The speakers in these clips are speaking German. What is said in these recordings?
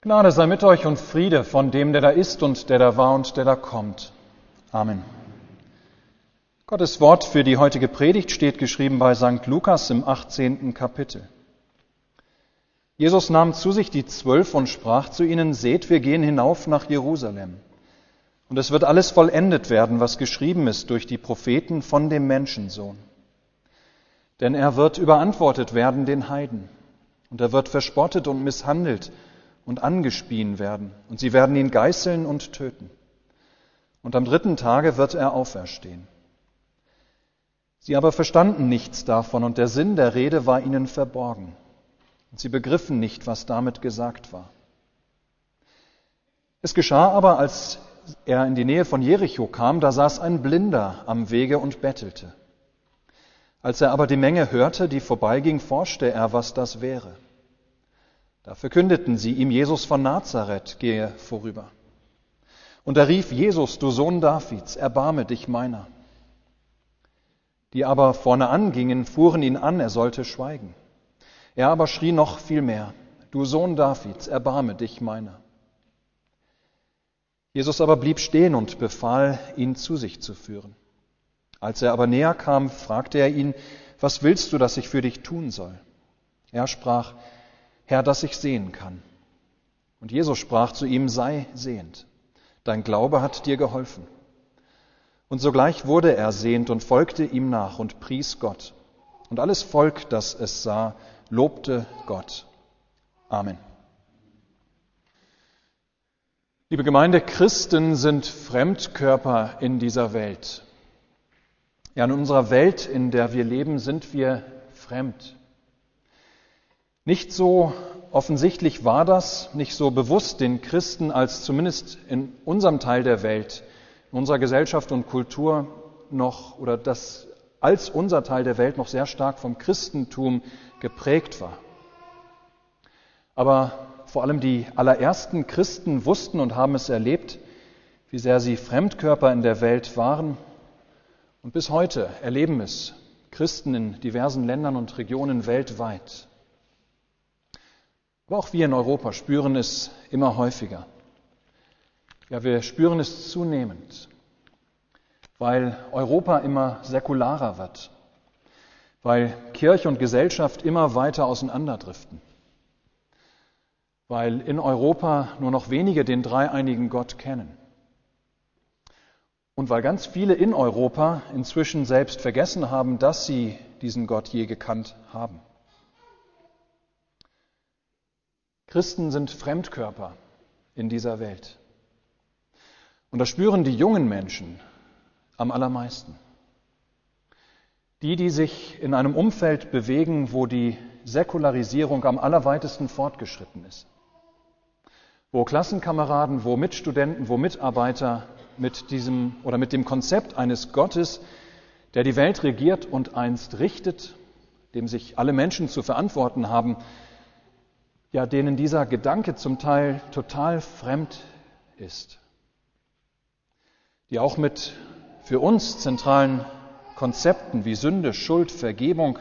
Gnade sei mit euch und Friede von dem, der da ist und der da war und der da kommt. Amen. Gottes Wort für die heutige Predigt steht geschrieben bei St. Lukas im 18. Kapitel. Jesus nahm zu sich die Zwölf und sprach zu ihnen, Seht, wir gehen hinauf nach Jerusalem. Und es wird alles vollendet werden, was geschrieben ist durch die Propheten von dem Menschensohn. Denn er wird überantwortet werden den Heiden. Und er wird verspottet und misshandelt und angespien werden. Und sie werden ihn geißeln und töten. Und am dritten Tage wird er auferstehen. Sie aber verstanden nichts davon, und der Sinn der Rede war ihnen verborgen. Und sie begriffen nicht, was damit gesagt war. Es geschah aber, als er in die Nähe von Jericho kam, da saß ein Blinder am Wege und bettelte. Als er aber die Menge hörte, die vorbeiging, forschte er, was das wäre. Da verkündeten sie ihm, Jesus von Nazareth gehe vorüber. Und er rief, Jesus, du Sohn Davids, erbarme dich meiner. Die aber vorne angingen, fuhren ihn an, er sollte schweigen. Er aber schrie noch viel mehr, du Sohn Davids, erbarme dich meiner. Jesus aber blieb stehen und befahl, ihn zu sich zu führen. Als er aber näher kam, fragte er ihn, was willst du, dass ich für dich tun soll? Er sprach, Herr, dass ich sehen kann. Und Jesus sprach zu ihm, sei sehend. Dein Glaube hat dir geholfen. Und sogleich wurde er sehend und folgte ihm nach und pries Gott. Und alles Volk, das es sah, lobte Gott. Amen. Liebe Gemeinde, Christen sind Fremdkörper in dieser Welt. Ja, in unserer Welt, in der wir leben, sind wir fremd. Nicht so offensichtlich war das, nicht so bewusst den Christen als zumindest in unserem Teil der Welt, in unserer Gesellschaft und Kultur noch oder das als unser Teil der Welt noch sehr stark vom Christentum geprägt war. Aber vor allem die allerersten Christen wussten und haben es erlebt, wie sehr sie Fremdkörper in der Welt waren und bis heute erleben es Christen in diversen Ländern und Regionen weltweit. Aber auch wir in Europa spüren es immer häufiger. Ja, wir spüren es zunehmend, weil Europa immer säkularer wird, weil Kirche und Gesellschaft immer weiter auseinanderdriften, weil in Europa nur noch wenige den dreieinigen Gott kennen und weil ganz viele in Europa inzwischen selbst vergessen haben, dass sie diesen Gott je gekannt haben. Christen sind Fremdkörper in dieser Welt. Und das spüren die jungen Menschen am allermeisten. Die, die sich in einem Umfeld bewegen, wo die Säkularisierung am allerweitesten fortgeschritten ist. Wo Klassenkameraden, wo Mitstudenten, wo Mitarbeiter mit diesem oder mit dem Konzept eines Gottes, der die Welt regiert und einst richtet, dem sich alle Menschen zu verantworten haben, ja, denen dieser Gedanke zum Teil total fremd ist, die auch mit für uns zentralen Konzepten wie Sünde, Schuld, Vergebung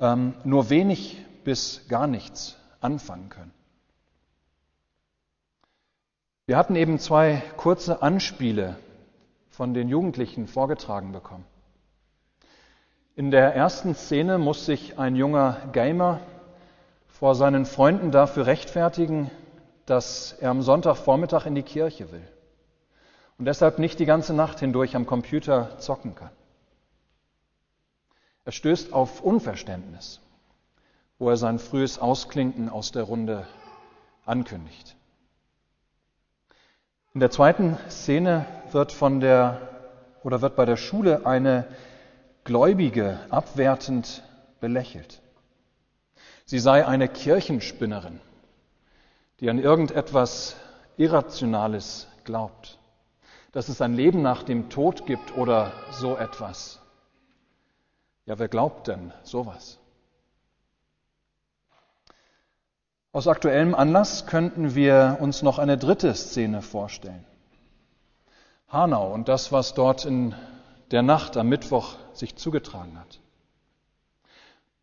ähm, nur wenig bis gar nichts anfangen können. Wir hatten eben zwei kurze Anspiele von den Jugendlichen vorgetragen bekommen. In der ersten Szene muss sich ein junger Gamer vor seinen Freunden dafür rechtfertigen, dass er am Sonntagvormittag in die Kirche will und deshalb nicht die ganze Nacht hindurch am Computer zocken kann. Er stößt auf Unverständnis, wo er sein frühes Ausklinken aus der Runde ankündigt. In der zweiten Szene wird von der oder wird bei der Schule eine Gläubige abwertend belächelt. Sie sei eine Kirchenspinnerin, die an irgendetwas Irrationales glaubt, dass es ein Leben nach dem Tod gibt oder so etwas. Ja, wer glaubt denn sowas? Aus aktuellem Anlass könnten wir uns noch eine dritte Szene vorstellen. Hanau und das, was dort in der Nacht am Mittwoch sich zugetragen hat.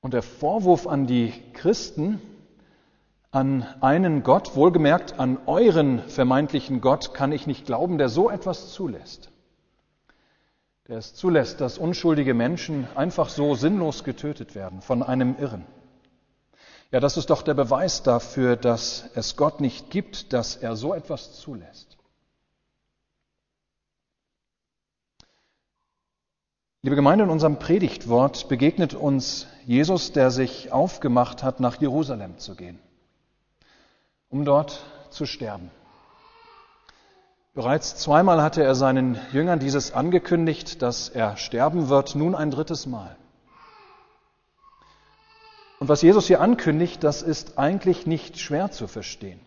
Und der Vorwurf an die Christen, An einen Gott, wohlgemerkt an euren vermeintlichen Gott, kann ich nicht glauben, der so etwas zulässt. Der es zulässt, dass unschuldige Menschen einfach so sinnlos getötet werden von einem Irren. Ja, das ist doch der Beweis dafür, dass es Gott nicht gibt, dass er so etwas zulässt. Liebe Gemeinde, in unserem Predigtwort begegnet uns Jesus, der sich aufgemacht hat, nach Jerusalem zu gehen, um dort zu sterben. Bereits zweimal hatte er seinen Jüngern dieses angekündigt, dass er sterben wird, nun ein drittes Mal. Und was Jesus hier ankündigt, das ist eigentlich nicht schwer zu verstehen.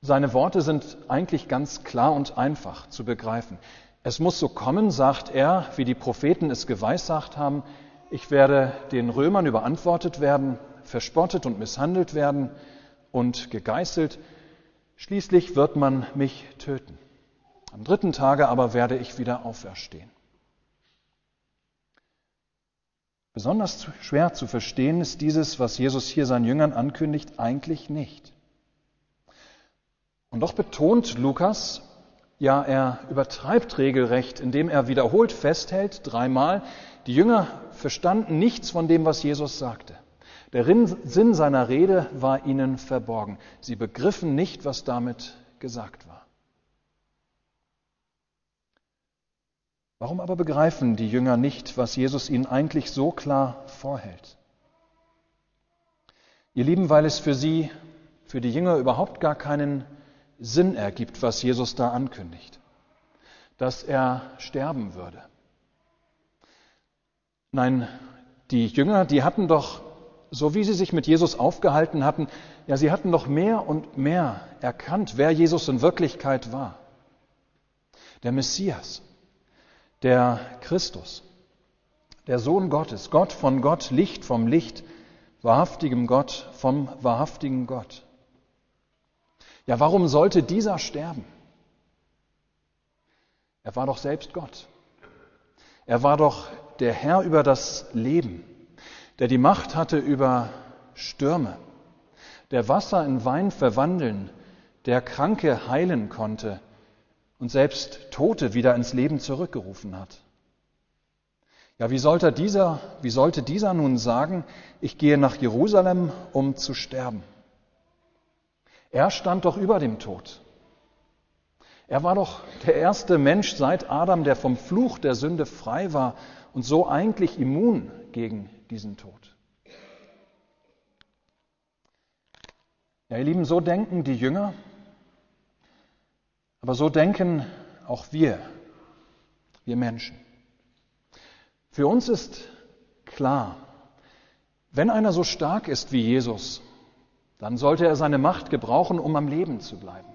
Seine Worte sind eigentlich ganz klar und einfach zu begreifen. Es muss so kommen, sagt er, wie die Propheten es geweissagt haben, ich werde den Römern überantwortet werden, verspottet und misshandelt werden und gegeißelt. Schließlich wird man mich töten. Am dritten Tage aber werde ich wieder auferstehen. Besonders schwer zu verstehen ist dieses, was Jesus hier seinen Jüngern ankündigt, eigentlich nicht. Und doch betont Lukas, ja, er übertreibt regelrecht, indem er wiederholt festhält, dreimal, die Jünger verstanden nichts von dem, was Jesus sagte. Der Sinn seiner Rede war ihnen verborgen. Sie begriffen nicht, was damit gesagt war. Warum aber begreifen die Jünger nicht, was Jesus ihnen eigentlich so klar vorhält? Ihr Lieben, weil es für sie, für die Jünger überhaupt gar keinen Sinn ergibt, was Jesus da ankündigt, dass er sterben würde. Nein, die Jünger, die hatten doch, so wie sie sich mit Jesus aufgehalten hatten, ja, sie hatten doch mehr und mehr erkannt, wer Jesus in Wirklichkeit war. Der Messias der Christus, der Sohn Gottes, Gott von Gott, Licht vom Licht, wahrhaftigem Gott vom wahrhaftigen Gott. Ja, warum sollte dieser sterben? Er war doch selbst Gott. Er war doch der Herr über das Leben, der die Macht hatte über Stürme, der Wasser in Wein verwandeln, der Kranke heilen konnte, und selbst Tote wieder ins Leben zurückgerufen hat. Ja, wie sollte dieser, wie sollte dieser nun sagen, ich gehe nach Jerusalem, um zu sterben? Er stand doch über dem Tod. Er war doch der erste Mensch seit Adam, der vom Fluch der Sünde frei war und so eigentlich immun gegen diesen Tod. Ja, ihr Lieben, so denken die Jünger aber so denken auch wir, wir Menschen. Für uns ist klar, wenn einer so stark ist wie Jesus, dann sollte er seine Macht gebrauchen, um am Leben zu bleiben.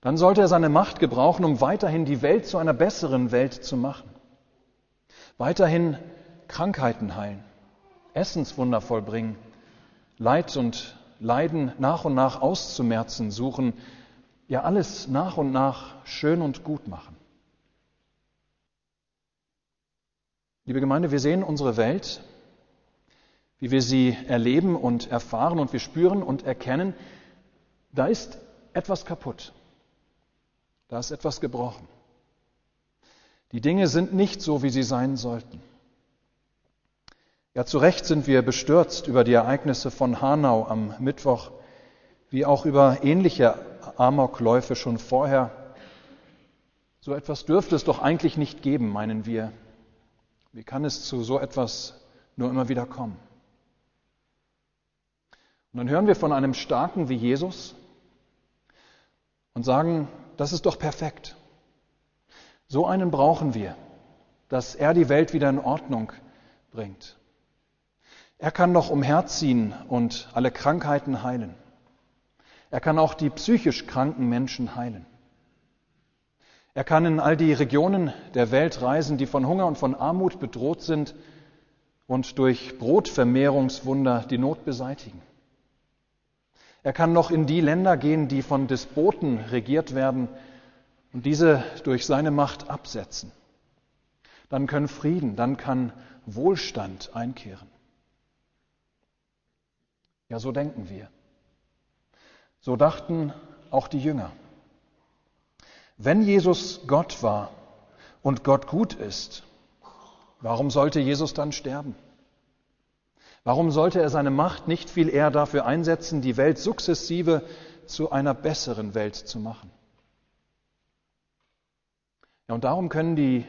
Dann sollte er seine Macht gebrauchen, um weiterhin die Welt zu einer besseren Welt zu machen. Weiterhin Krankheiten heilen, Essenswunder vollbringen, Leid und Leiden nach und nach auszumerzen suchen, ja alles nach und nach schön und gut machen. Liebe Gemeinde, wir sehen unsere Welt, wie wir sie erleben und erfahren und wir spüren und erkennen, da ist etwas kaputt, da ist etwas gebrochen. Die Dinge sind nicht so, wie sie sein sollten. Ja, zu Recht sind wir bestürzt über die Ereignisse von Hanau am Mittwoch, wie auch über ähnliche Amokläufe schon vorher. So etwas dürfte es doch eigentlich nicht geben, meinen wir. Wie kann es zu so etwas nur immer wieder kommen? Und dann hören wir von einem Starken wie Jesus und sagen, das ist doch perfekt. So einen brauchen wir, dass er die Welt wieder in Ordnung bringt. Er kann doch umherziehen und alle Krankheiten heilen. Er kann auch die psychisch kranken Menschen heilen. Er kann in all die Regionen der Welt reisen, die von Hunger und von Armut bedroht sind und durch Brotvermehrungswunder die Not beseitigen. Er kann noch in die Länder gehen, die von Despoten regiert werden und diese durch seine Macht absetzen. Dann können Frieden, dann kann Wohlstand einkehren. Ja, so denken wir. So dachten auch die Jünger. Wenn Jesus Gott war und Gott gut ist, warum sollte Jesus dann sterben? Warum sollte er seine Macht nicht viel eher dafür einsetzen, die Welt sukzessive zu einer besseren Welt zu machen? Ja, und darum können die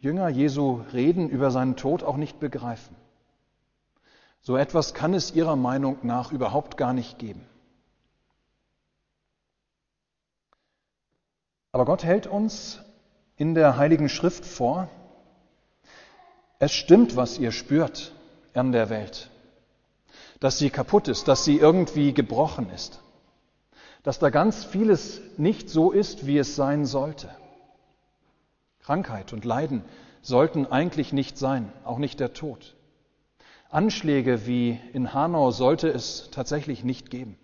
Jünger Jesu Reden über seinen Tod auch nicht begreifen. So etwas kann es ihrer Meinung nach überhaupt gar nicht geben. Aber Gott hält uns in der Heiligen Schrift vor, es stimmt, was ihr spürt an der Welt, dass sie kaputt ist, dass sie irgendwie gebrochen ist, dass da ganz vieles nicht so ist, wie es sein sollte. Krankheit und Leiden sollten eigentlich nicht sein, auch nicht der Tod. Anschläge wie in Hanau sollte es tatsächlich nicht geben.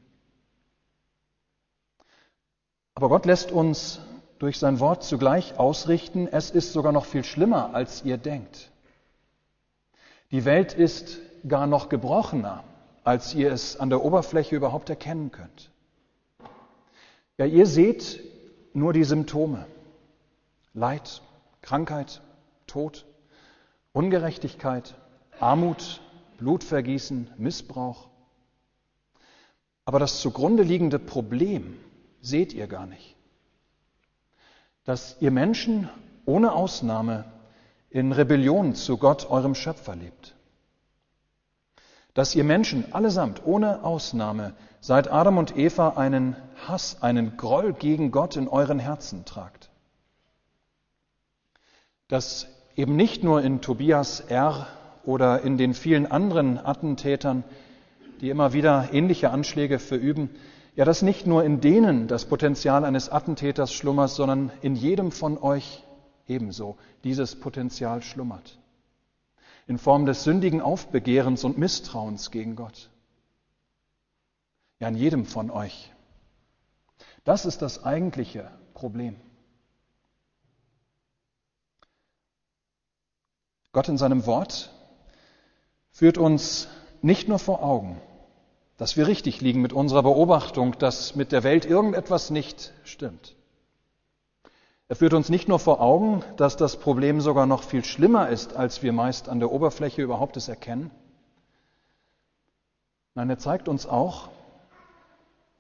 Aber Gott lässt uns durch sein Wort zugleich ausrichten, es ist sogar noch viel schlimmer, als ihr denkt. Die Welt ist gar noch gebrochener, als ihr es an der Oberfläche überhaupt erkennen könnt. Ja, ihr seht nur die Symptome. Leid, Krankheit, Tod, Ungerechtigkeit, Armut, Blutvergießen, Missbrauch. Aber das zugrunde liegende Problem seht ihr gar nicht. Dass ihr Menschen ohne Ausnahme in Rebellion zu Gott, eurem Schöpfer, lebt. Dass ihr Menschen allesamt ohne Ausnahme seit Adam und Eva einen Hass, einen Groll gegen Gott in euren Herzen tragt dass eben nicht nur in Tobias R. oder in den vielen anderen Attentätern, die immer wieder ähnliche Anschläge verüben, ja, dass nicht nur in denen das Potenzial eines Attentäters schlummert, sondern in jedem von euch ebenso dieses Potenzial schlummert. In Form des sündigen Aufbegehrens und Misstrauens gegen Gott. Ja, in jedem von euch. Das ist das eigentliche Problem. Gott in seinem Wort führt uns nicht nur vor Augen, dass wir richtig liegen mit unserer Beobachtung, dass mit der Welt irgendetwas nicht stimmt. Er führt uns nicht nur vor Augen, dass das Problem sogar noch viel schlimmer ist, als wir meist an der Oberfläche überhaupt es erkennen. Nein, er zeigt uns auch,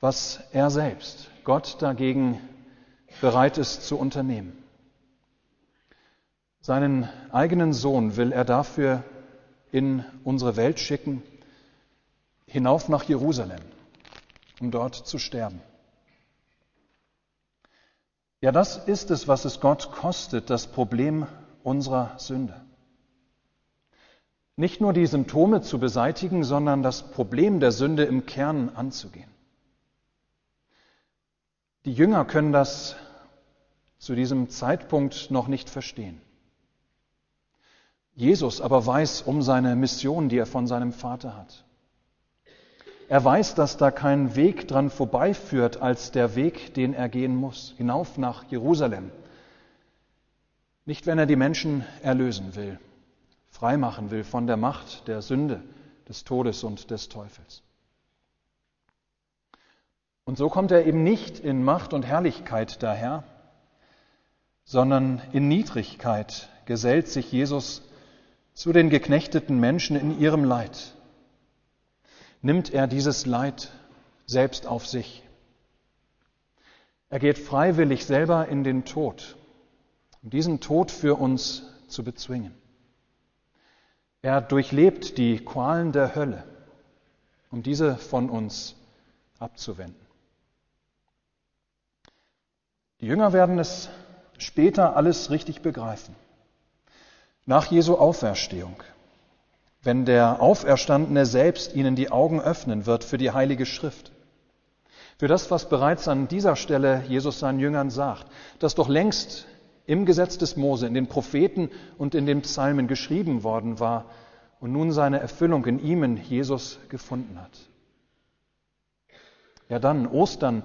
was er selbst, Gott dagegen, bereit ist zu unternehmen. Seinen eigenen Sohn will er dafür in unsere Welt schicken, hinauf nach Jerusalem, um dort zu sterben. Ja, das ist es, was es Gott kostet, das Problem unserer Sünde. Nicht nur die Symptome zu beseitigen, sondern das Problem der Sünde im Kern anzugehen. Die Jünger können das zu diesem Zeitpunkt noch nicht verstehen. Jesus aber weiß um seine Mission, die er von seinem Vater hat. Er weiß, dass da kein Weg dran vorbeiführt als der Weg, den er gehen muss, hinauf nach Jerusalem. Nicht, wenn er die Menschen erlösen will, freimachen will von der Macht der Sünde, des Todes und des Teufels. Und so kommt er eben nicht in Macht und Herrlichkeit daher, sondern in Niedrigkeit gesellt sich Jesus zu den geknechteten Menschen in ihrem Leid, nimmt er dieses Leid selbst auf sich. Er geht freiwillig selber in den Tod, um diesen Tod für uns zu bezwingen. Er durchlebt die Qualen der Hölle, um diese von uns abzuwenden. Die Jünger werden es später alles richtig begreifen. Nach Jesu Auferstehung, wenn der Auferstandene selbst ihnen die Augen öffnen wird für die Heilige Schrift, für das, was bereits an dieser Stelle Jesus seinen Jüngern sagt, das doch längst im Gesetz des Mose, in den Propheten und in den Psalmen geschrieben worden war und nun seine Erfüllung in ihm, Jesus, gefunden hat. Ja dann, Ostern,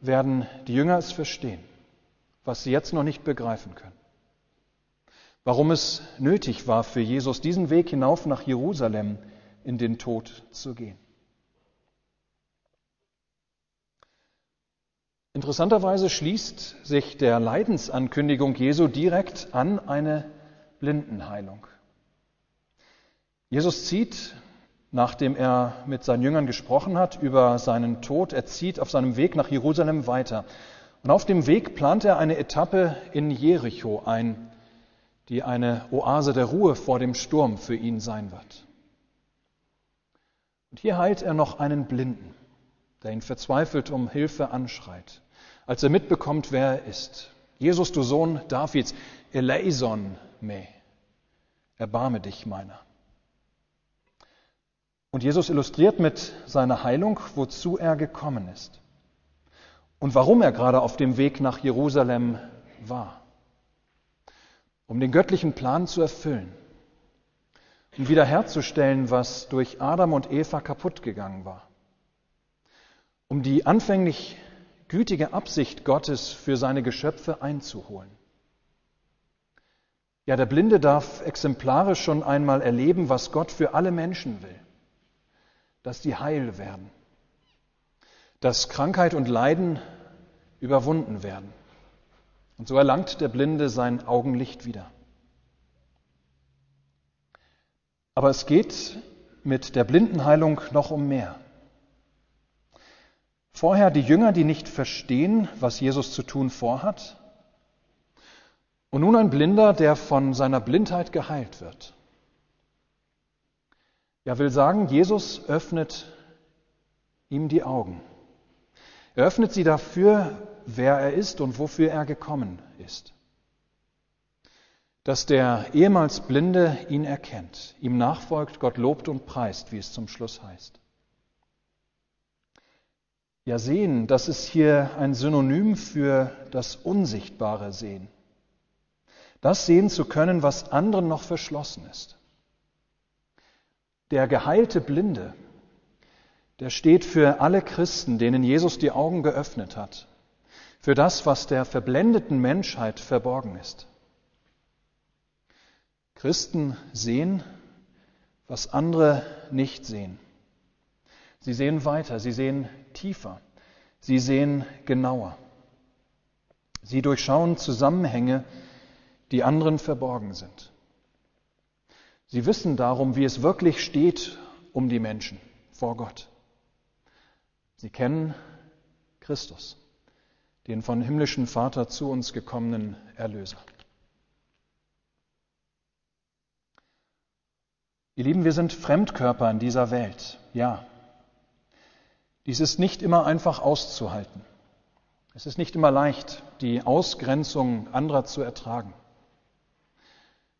werden die Jünger es verstehen, was sie jetzt noch nicht begreifen können warum es nötig war für Jesus, diesen Weg hinauf nach Jerusalem in den Tod zu gehen. Interessanterweise schließt sich der Leidensankündigung Jesu direkt an eine Blindenheilung. Jesus zieht, nachdem er mit seinen Jüngern gesprochen hat über seinen Tod, er zieht auf seinem Weg nach Jerusalem weiter. Und auf dem Weg plant er eine Etappe in Jericho ein, die eine Oase der Ruhe vor dem Sturm für ihn sein wird. Und hier heilt er noch einen Blinden, der ihn verzweifelt um Hilfe anschreit, als er mitbekommt, wer er ist. Jesus, du Sohn Davids, eleison me, erbarme dich meiner. Und Jesus illustriert mit seiner Heilung, wozu er gekommen ist und warum er gerade auf dem Weg nach Jerusalem war. Um den göttlichen Plan zu erfüllen, um wiederherzustellen, was durch Adam und Eva kaputt gegangen war, um die anfänglich gütige Absicht Gottes für seine Geschöpfe einzuholen. Ja, der Blinde darf exemplarisch schon einmal erleben, was Gott für alle Menschen will dass die heil werden, dass Krankheit und Leiden überwunden werden. Und so erlangt der Blinde sein Augenlicht wieder. Aber es geht mit der Blindenheilung noch um mehr. Vorher die Jünger, die nicht verstehen, was Jesus zu tun vorhat. Und nun ein Blinder, der von seiner Blindheit geheilt wird. Ja, will sagen, Jesus öffnet ihm die Augen. Er öffnet sie dafür, wer er ist und wofür er gekommen ist. Dass der ehemals Blinde ihn erkennt, ihm nachfolgt, Gott lobt und preist, wie es zum Schluss heißt. Ja, sehen, das ist hier ein Synonym für das unsichtbare Sehen. Das sehen zu können, was anderen noch verschlossen ist. Der geheilte Blinde, der steht für alle Christen, denen Jesus die Augen geöffnet hat, für das, was der verblendeten Menschheit verborgen ist. Christen sehen, was andere nicht sehen. Sie sehen weiter, sie sehen tiefer, sie sehen genauer. Sie durchschauen Zusammenhänge, die anderen verborgen sind. Sie wissen darum, wie es wirklich steht um die Menschen vor Gott. Sie kennen Christus, den von himmlischen Vater zu uns gekommenen Erlöser. Ihr Lieben, wir sind Fremdkörper in dieser Welt, ja. Dies ist nicht immer einfach auszuhalten. Es ist nicht immer leicht, die Ausgrenzung anderer zu ertragen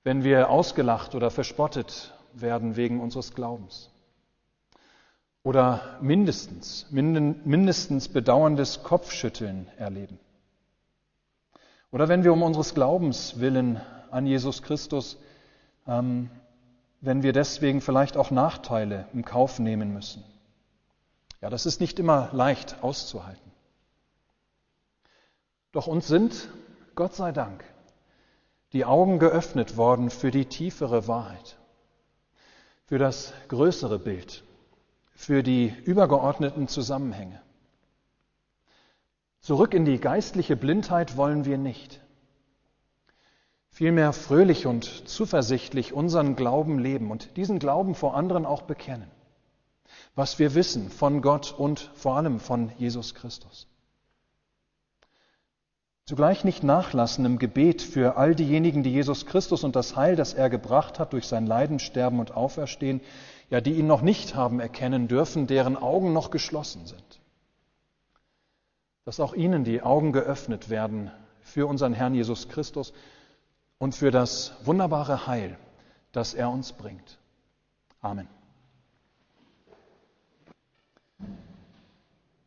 wenn wir ausgelacht oder verspottet werden wegen unseres Glaubens. Oder mindestens, mindestens bedauerndes Kopfschütteln erleben. Oder wenn wir um unseres Glaubens willen an Jesus Christus, ähm, wenn wir deswegen vielleicht auch Nachteile im Kauf nehmen müssen. Ja, das ist nicht immer leicht auszuhalten. Doch uns sind, Gott sei Dank, die Augen geöffnet worden für die tiefere Wahrheit, für das größere Bild, für die übergeordneten Zusammenhänge. Zurück in die geistliche Blindheit wollen wir nicht. Vielmehr fröhlich und zuversichtlich unseren Glauben leben und diesen Glauben vor anderen auch bekennen. Was wir wissen von Gott und vor allem von Jesus Christus. Zugleich nicht nachlassen im Gebet für all diejenigen, die Jesus Christus und das Heil, das er gebracht hat durch sein Leiden, Sterben und Auferstehen, ja, die ihn noch nicht haben erkennen dürfen, deren Augen noch geschlossen sind. Dass auch ihnen die Augen geöffnet werden für unseren Herrn Jesus Christus und für das wunderbare Heil, das er uns bringt. Amen.